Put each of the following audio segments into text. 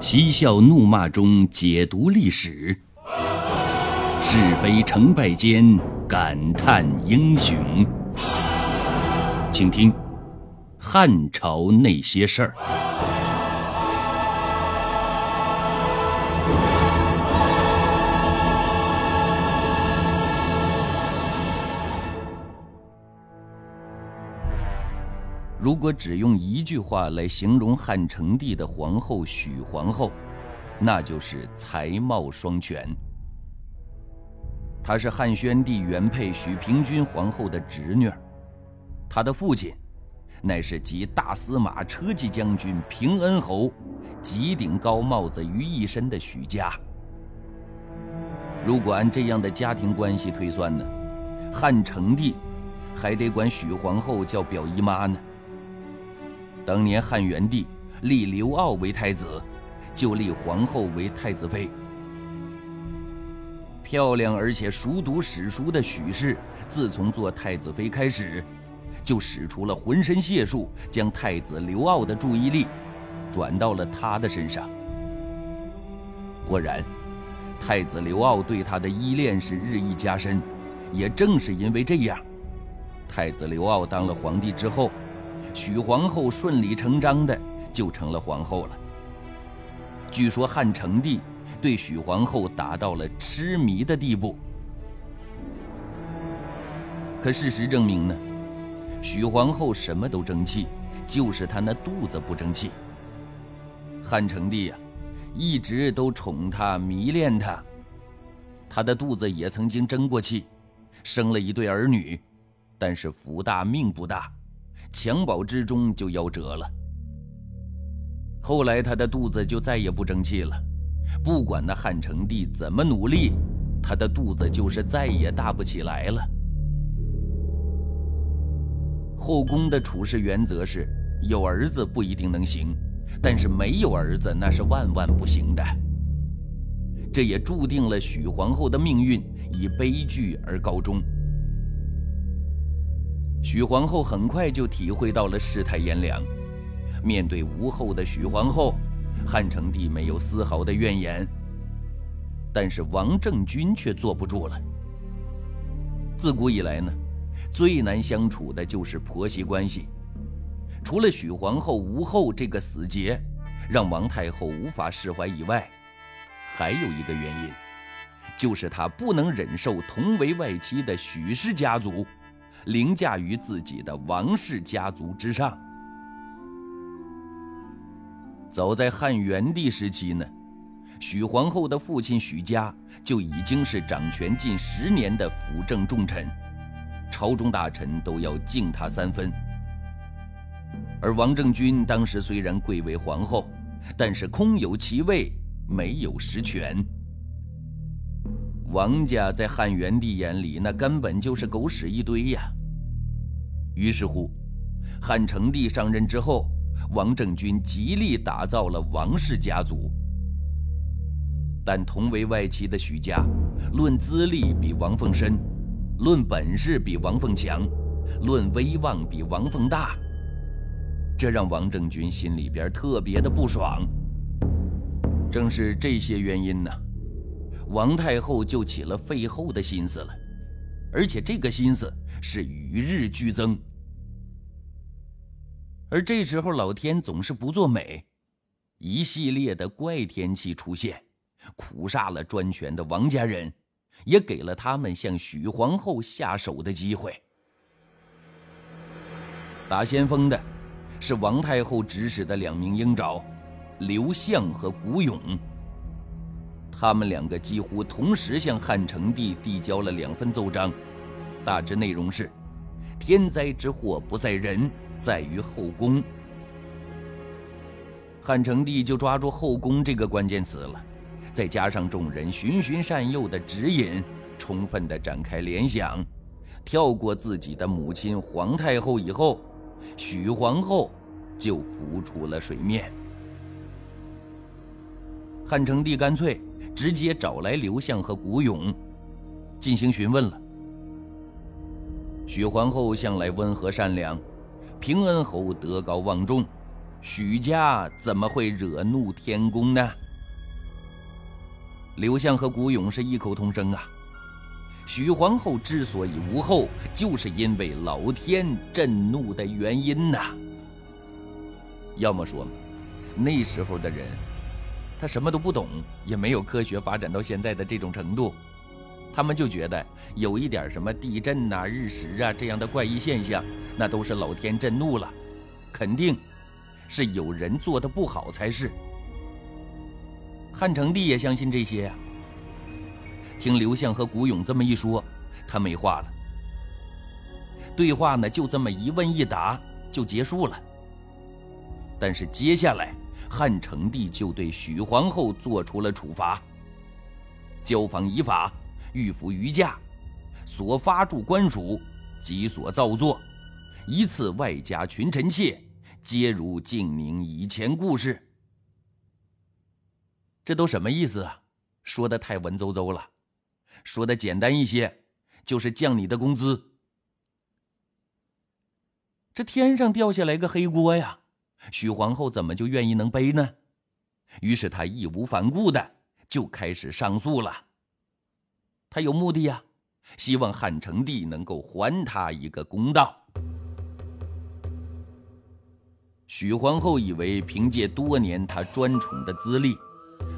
嬉笑怒骂中解读历史，是非成败间感叹英雄。请听《汉朝那些事儿》。如果只用一句话来形容汉成帝的皇后许皇后，那就是才貌双全。她是汉宣帝原配许平君皇后的侄女，她的父亲乃是集大司马、车骑将军平恩侯，几顶高帽子于一身的许家。如果按这样的家庭关系推算呢，汉成帝还得管许皇后叫表姨妈呢。当年汉元帝立刘骜为太子，就立皇后为太子妃。漂亮而且熟读史书的许氏，自从做太子妃开始，就使出了浑身解数，将太子刘骜的注意力转到了他的身上。果然，太子刘骜对他的依恋是日益加深。也正是因为这样，太子刘骜当了皇帝之后。许皇后顺理成章的就成了皇后了。据说汉成帝对许皇后达到了痴迷的地步。可事实证明呢，许皇后什么都争气，就是她那肚子不争气。汉成帝呀，一直都宠她、迷恋她，她的肚子也曾经争过气，生了一对儿女，但是福大命不大。襁褓之中就夭折了。后来他的肚子就再也不争气了，不管那汉成帝怎么努力，他的肚子就是再也大不起来了。后宫的处事原则是：有儿子不一定能行，但是没有儿子那是万万不行的。这也注定了许皇后的命运以悲剧而告终。许皇后很快就体会到了世态炎凉，面对无后的许皇后，汉成帝没有丝毫的怨言。但是王政君却坐不住了。自古以来呢，最难相处的就是婆媳关系。除了许皇后无后这个死结，让王太后无法释怀以外，还有一个原因，就是她不能忍受同为外戚的许氏家族。凌驾于自己的王氏家族之上。早在汉元帝时期呢，许皇后的父亲许家就已经是掌权近十年的辅政重臣，朝中大臣都要敬他三分。而王政君当时虽然贵为皇后，但是空有其位，没有实权。王家在汉元帝眼里，那根本就是狗屎一堆呀。于是乎，汉成帝上任之后，王政君极力打造了王氏家族。但同为外戚的许家，论资历比王凤深，论本事比王凤强，论威望比王凤大，这让王政君心里边特别的不爽。正是这些原因呢。王太后就起了废后的心思了，而且这个心思是与日俱增。而这时候，老天总是不作美，一系列的怪天气出现，苦煞了专权的王家人，也给了他们向许皇后下手的机会。打先锋的是王太后指使的两名鹰爪，刘向和古勇。他们两个几乎同时向汉成帝递交了两份奏章，大致内容是：天灾之祸不在人，在于后宫。汉成帝就抓住后宫这个关键词了，再加上众人循循善诱的指引，充分的展开联想，跳过自己的母亲皇太后以后，许皇后就浮出了水面。汉成帝干脆。直接找来刘向和古勇，进行询问了。许皇后向来温和善良，平恩侯德高望重，许家怎么会惹怒天宫呢？刘向和古勇是异口同声啊。许皇后之所以无后，就是因为老天震怒的原因呐。要么说，那时候的人，他什么都不懂，也没有科学发展到现在的这种程度，他们就觉得有一点什么地震呐、日食啊这样的怪异现象，那都是老天震怒了，肯定是有人做的不好才是。汉成帝也相信这些呀。听刘向和古勇这么一说，他没话了。对话呢，就这么一问一答就结束了。但是接下来，汉成帝就对许皇后做出了处罚：交房以法，御服于驾，所发诸官署及所造作，一次外加群臣妾，皆如静宁以前故事。这都什么意思啊？说的太文绉绉了。说的简单一些，就是降你的工资。这天上掉下来个黑锅呀，许皇后怎么就愿意能背呢？于是她义无反顾的就开始上诉了。她有目的呀，希望汉成帝能够还她一个公道。许皇后以为凭借多年她专宠的资历，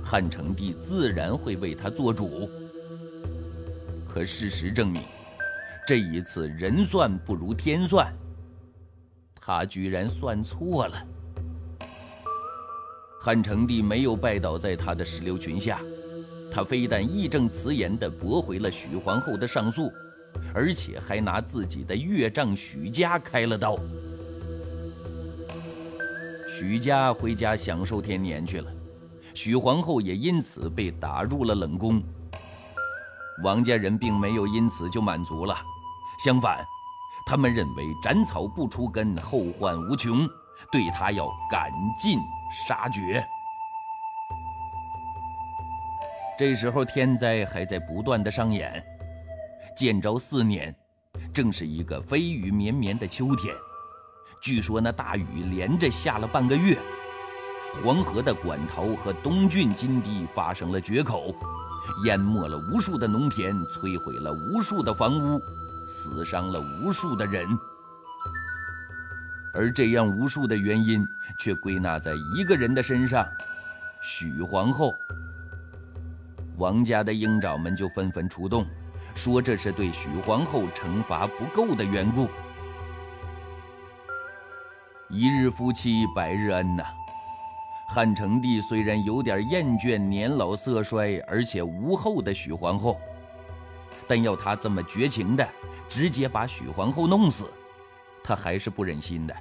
汉成帝自然会为她做主。可事实证明，这一次人算不如天算。他居然算错了。汉成帝没有拜倒在他的石榴裙下，他非但义正辞严地驳回了许皇后的上诉，而且还拿自己的岳丈许家开了刀。许家回家享受天年去了，许皇后也因此被打入了冷宫。王家人并没有因此就满足了，相反，他们认为斩草不除根，后患无穷，对他要赶尽杀绝。这时候天灾还在不断的上演。建昭四年，正是一个飞雨绵绵的秋天，据说那大雨连着下了半个月，黄河的管头和东郡金堤发生了决口。淹没了无数的农田，摧毁了无数的房屋，死伤了无数的人。而这样无数的原因，却归纳在一个人的身上——许皇后。王家的鹰爪们就纷纷出动，说这是对许皇后惩罚不够的缘故。一日夫妻百日恩呐。汉成帝虽然有点厌倦年老色衰而且无后的许皇后，但要他这么绝情的直接把许皇后弄死，他还是不忍心的。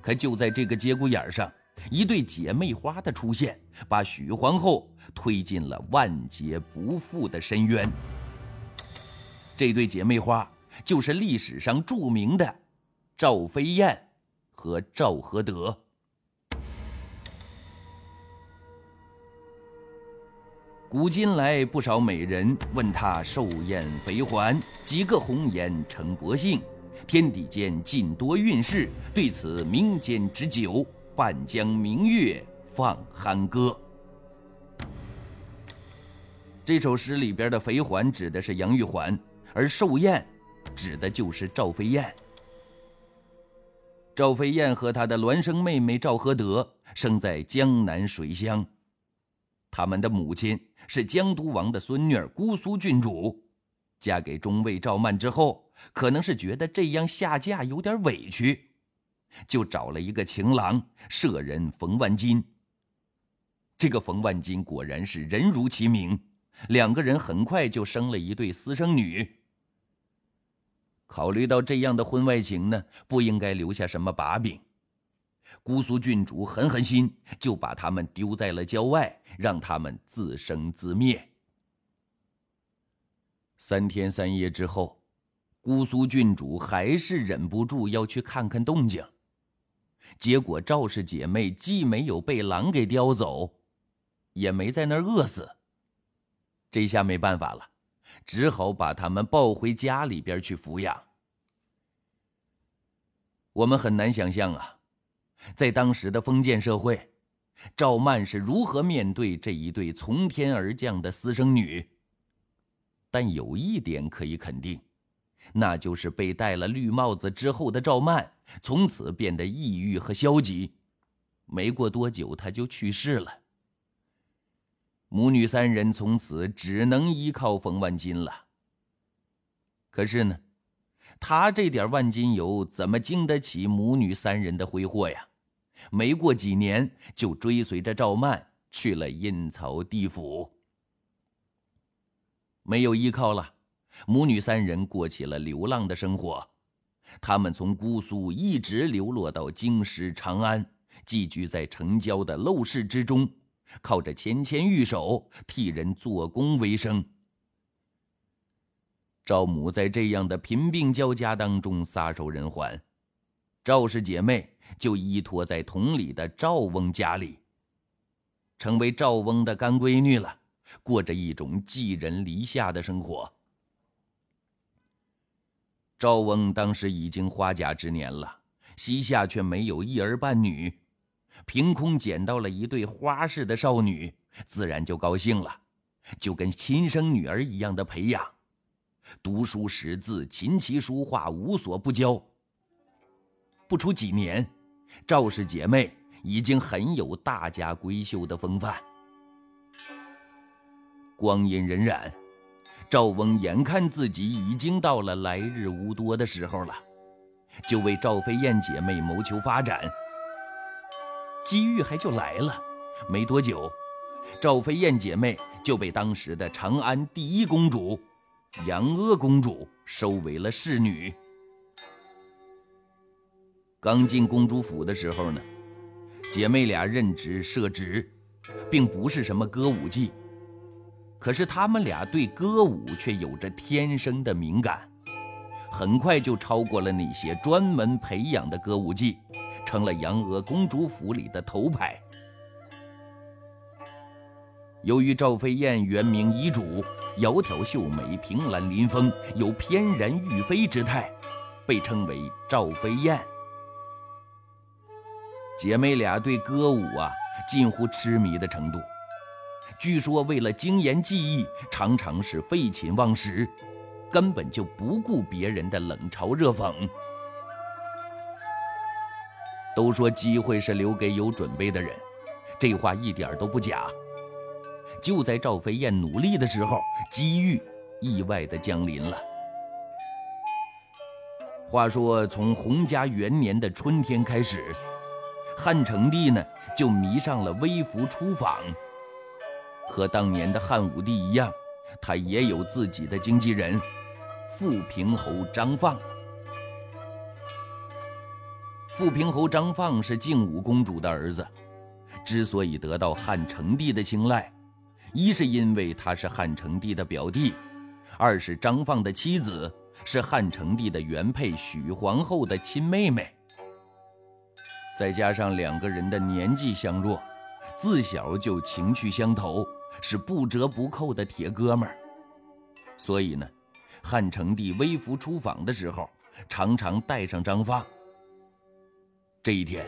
可就在这个节骨眼上，一对姐妹花的出现，把许皇后推进了万劫不复的深渊。这对姐妹花就是历史上著名的赵飞燕和赵合德。古今来不少美人问他寿宴肥还，几个红颜成薄幸，天地间尽多运势。对此民间之酒，半江明月放酣歌。这首诗里边的肥环指的是杨玉环，而寿宴指的就是赵飞燕。赵飞燕和她的孪生妹妹赵合德生在江南水乡，他们的母亲。是江都王的孙女姑苏郡主，嫁给中尉赵曼之后，可能是觉得这样下嫁有点委屈，就找了一个情郎舍人冯万金。这个冯万金果然是人如其名，两个人很快就生了一对私生女。考虑到这样的婚外情呢，不应该留下什么把柄。姑苏郡主狠狠心，就把他们丢在了郊外，让他们自生自灭。三天三夜之后，姑苏郡主还是忍不住要去看看动静。结果赵氏姐妹既没有被狼给叼走，也没在那儿饿死。这下没办法了，只好把他们抱回家里边去抚养。我们很难想象啊。在当时的封建社会，赵曼是如何面对这一对从天而降的私生女？但有一点可以肯定，那就是被戴了绿帽子之后的赵曼，从此变得抑郁和消极。没过多久，她就去世了。母女三人从此只能依靠冯万金了。可是呢，他这点万金油怎么经得起母女三人的挥霍呀？没过几年，就追随着赵曼去了阴曹地府。没有依靠了，母女三人过起了流浪的生活。他们从姑苏一直流落到京师长安，寄居在城郊的陋室之中，靠着纤纤玉手替人做工为生。赵母在这样的贫病交加当中撒手人寰，赵氏姐妹就依托在同里的赵翁家里，成为赵翁的干闺女了。过着一种寄人篱下的生活。赵翁当时已经花甲之年了，膝下却没有一儿半女，凭空捡到了一对花式的少女，自然就高兴了，就跟亲生女儿一样的培养，读书识字、琴棋书画无所不教。不出几年，赵氏姐妹已经很有大家闺秀的风范。光阴荏苒，赵翁眼看自己已经到了来日无多的时候了，就为赵飞燕姐妹谋求发展。机遇还就来了，没多久，赵飞燕姐妹就被当时的长安第一公主杨阿公主收为了侍女。刚进公主府的时候呢，姐妹俩任职设职，并不是什么歌舞伎。可是她们俩对歌舞却有着天生的敏感，很快就超过了那些专门培养的歌舞伎，成了杨娥公主府里的头牌。由于赵飞燕原名遗主，窈窕秀美，凭栏临风，有翩然欲飞之态，被称为赵飞燕。姐妹俩对歌舞啊，近乎痴迷的程度。据说，为了精研技艺，常常是废寝忘食，根本就不顾别人的冷嘲热讽。都说机会是留给有准备的人，这话一点都不假。就在赵飞燕努力的时候，机遇意外的降临了。话说，从洪嘉元年的春天开始，汉成帝呢就迷上了微服出访。和当年的汉武帝一样，他也有自己的经纪人，富平侯张放。富平侯张放是靖武公主的儿子，之所以得到汉成帝的青睐，一是因为他是汉成帝的表弟，二是张放的妻子是汉成帝的原配许皇后的亲妹妹，再加上两个人的年纪相若，自小就情趣相投。是不折不扣的铁哥们儿，所以呢，汉成帝微服出访的时候，常常带上张放。这一天，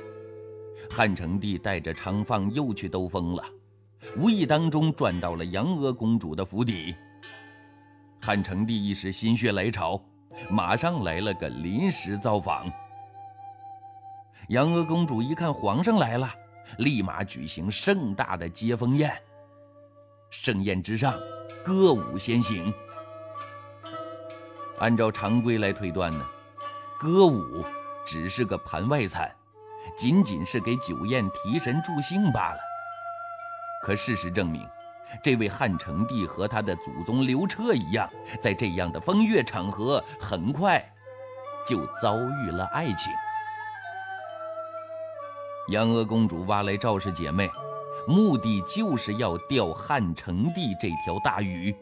汉成帝带着张放又去兜风了，无意当中转到了杨娥公主的府邸。汉成帝一时心血来潮，马上来了个临时造访。杨娥公主一看皇上来了，立马举行盛大的接风宴。盛宴之上，歌舞先行。按照常规来推断呢，歌舞只是个盘外餐，仅仅是给酒宴提神助兴罢了。可事实证明，这位汉成帝和他的祖宗刘彻一样，在这样的风月场合，很快就遭遇了爱情。杨娥公主挖来赵氏姐妹。目的就是要钓汉成帝这条大鱼。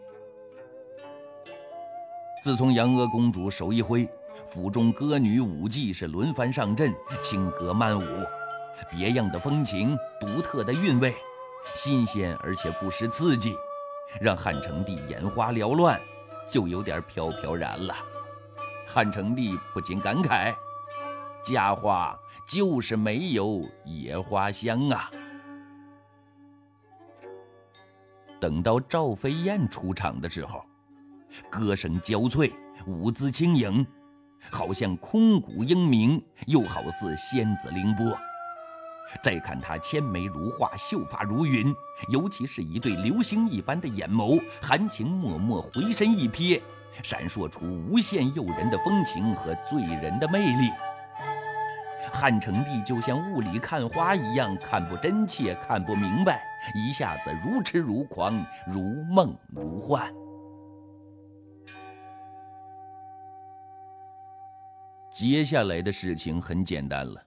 自从杨娥公主手一挥，府中歌女舞伎是轮番上阵，轻歌曼舞，别样的风情，独特的韵味，新鲜而且不失刺激，让汉成帝眼花缭乱，就有点飘飘然了。汉成帝不禁感慨：“佳话就是没有野花香啊。等到赵飞燕出场的时候，歌声娇脆，舞姿轻盈，好像空谷英鸣，又好似仙子凌波。再看她纤眉如画，秀发如云，尤其是一对流星一般的眼眸，含情脉脉，回身一瞥，闪烁出无限诱人的风情和醉人的魅力。汉成帝就像雾里看花一样，看不真切，看不明白，一下子如痴如狂，如梦如幻。接下来的事情很简单了。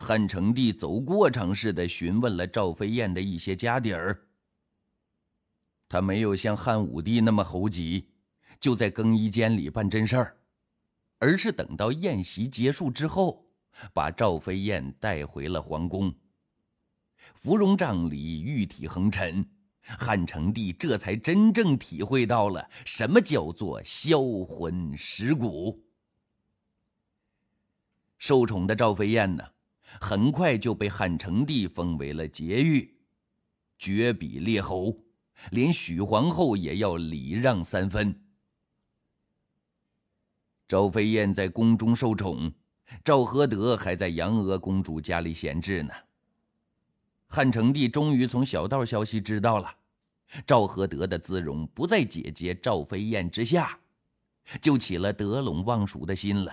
汉成帝走过场似的询问了赵飞燕的一些家底儿。他没有像汉武帝那么猴急，就在更衣间里办真事儿，而是等到宴席结束之后，把赵飞燕带回了皇宫。芙蓉帐里玉体横陈，汉成帝这才真正体会到了什么叫做销魂蚀骨。受宠的赵飞燕呢？很快就被汉成帝封为了婕妤，绝比列侯，连许皇后也要礼让三分。赵飞燕在宫中受宠，赵合德还在杨娥公主家里闲置呢。汉成帝终于从小道消息知道了，赵合德的姿容不在姐姐赵飞燕之下，就起了得陇望蜀的心了。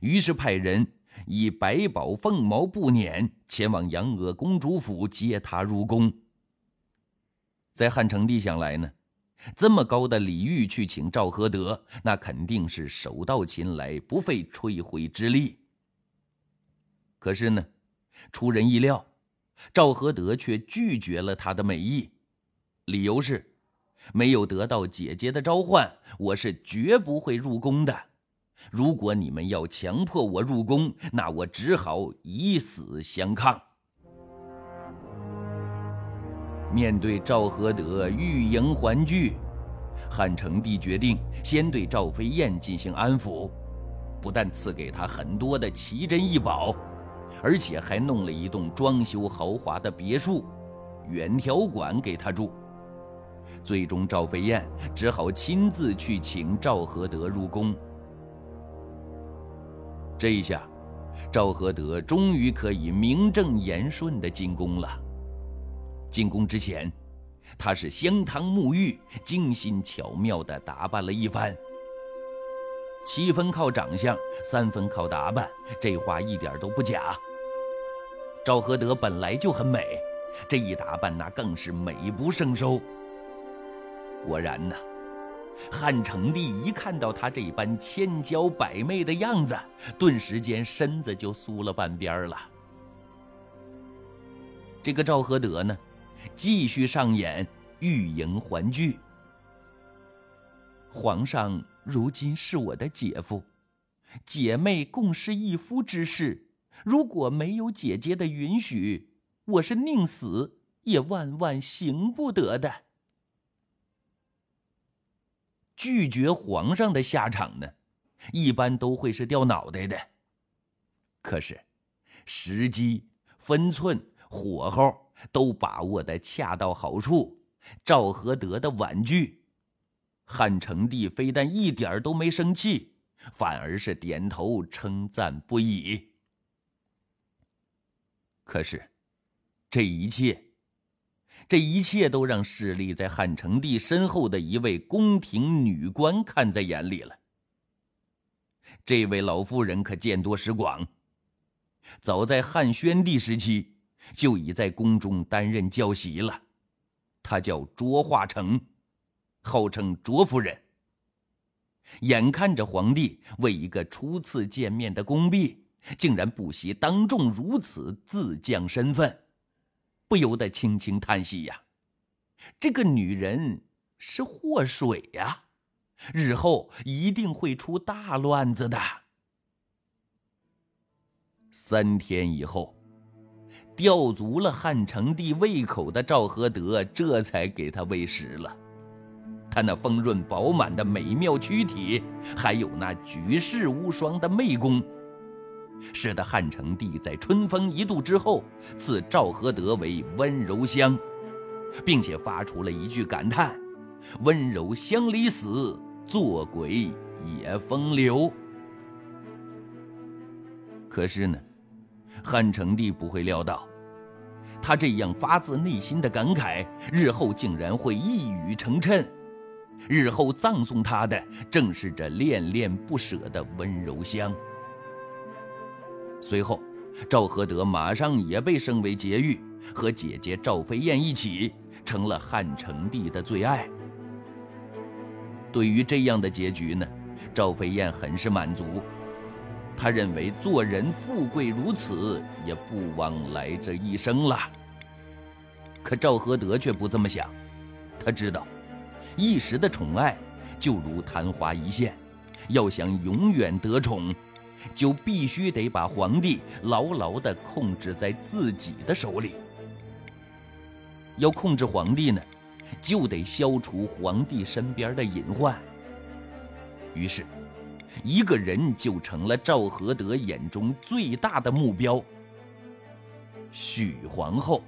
于是派人。以百宝凤毛布辇前往杨娥公主府接她入宫。在汉成帝想来呢，这么高的礼遇去请赵合德，那肯定是手到擒来，不费吹灰之力。可是呢，出人意料，赵合德却拒绝了他的美意，理由是，没有得到姐姐的召唤，我是绝不会入宫的。如果你们要强迫我入宫，那我只好以死相抗。面对赵合德欲迎还拒，汉成帝决定先对赵飞燕进行安抚，不但赐给他很多的奇珍异宝，而且还弄了一栋装修豪华的别墅——远条馆给他住。最终，赵飞燕只好亲自去请赵合德入宫。这一下，赵合德终于可以名正言顺地进宫了。进宫之前，他是香汤沐浴，精心巧妙地打扮了一番。七分靠长相，三分靠打扮，这话一点都不假。赵合德本来就很美，这一打扮那更是美不胜收。果然呢。汉成帝一看到她这般千娇百媚的样子，顿时间身子就酥了半边了。这个赵合德呢，继续上演欲迎还拒。皇上如今是我的姐夫，姐妹共侍一夫之事，如果没有姐姐的允许，我是宁死也万万行不得的。拒绝皇上的下场呢，一般都会是掉脑袋的。可是，时机、分寸、火候都把握的恰到好处。赵合德的婉拒，汉成帝非但一点都没生气，反而是点头称赞不已。可是，这一切。这一切都让势力在汉成帝身后的一位宫廷女官看在眼里了。这位老妇人可见多识广，早在汉宣帝时期就已在宫中担任教习了。她叫卓化成，号称卓夫人。眼看着皇帝为一个初次见面的宫婢，竟然不惜当众如此自降身份。不由得轻轻叹息呀，这个女人是祸水呀，日后一定会出大乱子的。三天以后，吊足了汉成帝胃口的赵合德这才给他喂食了。他那丰润饱满的美妙躯体，还有那举世无双的媚功，使得汉成帝在春风一度之后赐赵合德为温柔乡，并且发出了一句感叹：“温柔乡里死，做鬼也风流。”可是呢，汉成帝不会料到，他这样发自内心的感慨，日后竟然会一语成谶。日后葬送他的，正是这恋恋不舍的温柔乡。随后，赵合德马上也被升为婕妤，和姐姐赵飞燕一起成了汉成帝的最爱。对于这样的结局呢，赵飞燕很是满足。他认为做人富贵如此，也不枉来这一生了。可赵合德却不这么想，他知道，一时的宠爱就如昙花一现，要想永远得宠，就必须得把皇帝牢牢地控制在自己的手里。要控制皇帝呢，就得消除皇帝身边的隐患。于是。一个人就成了赵合德眼中最大的目标——许皇后。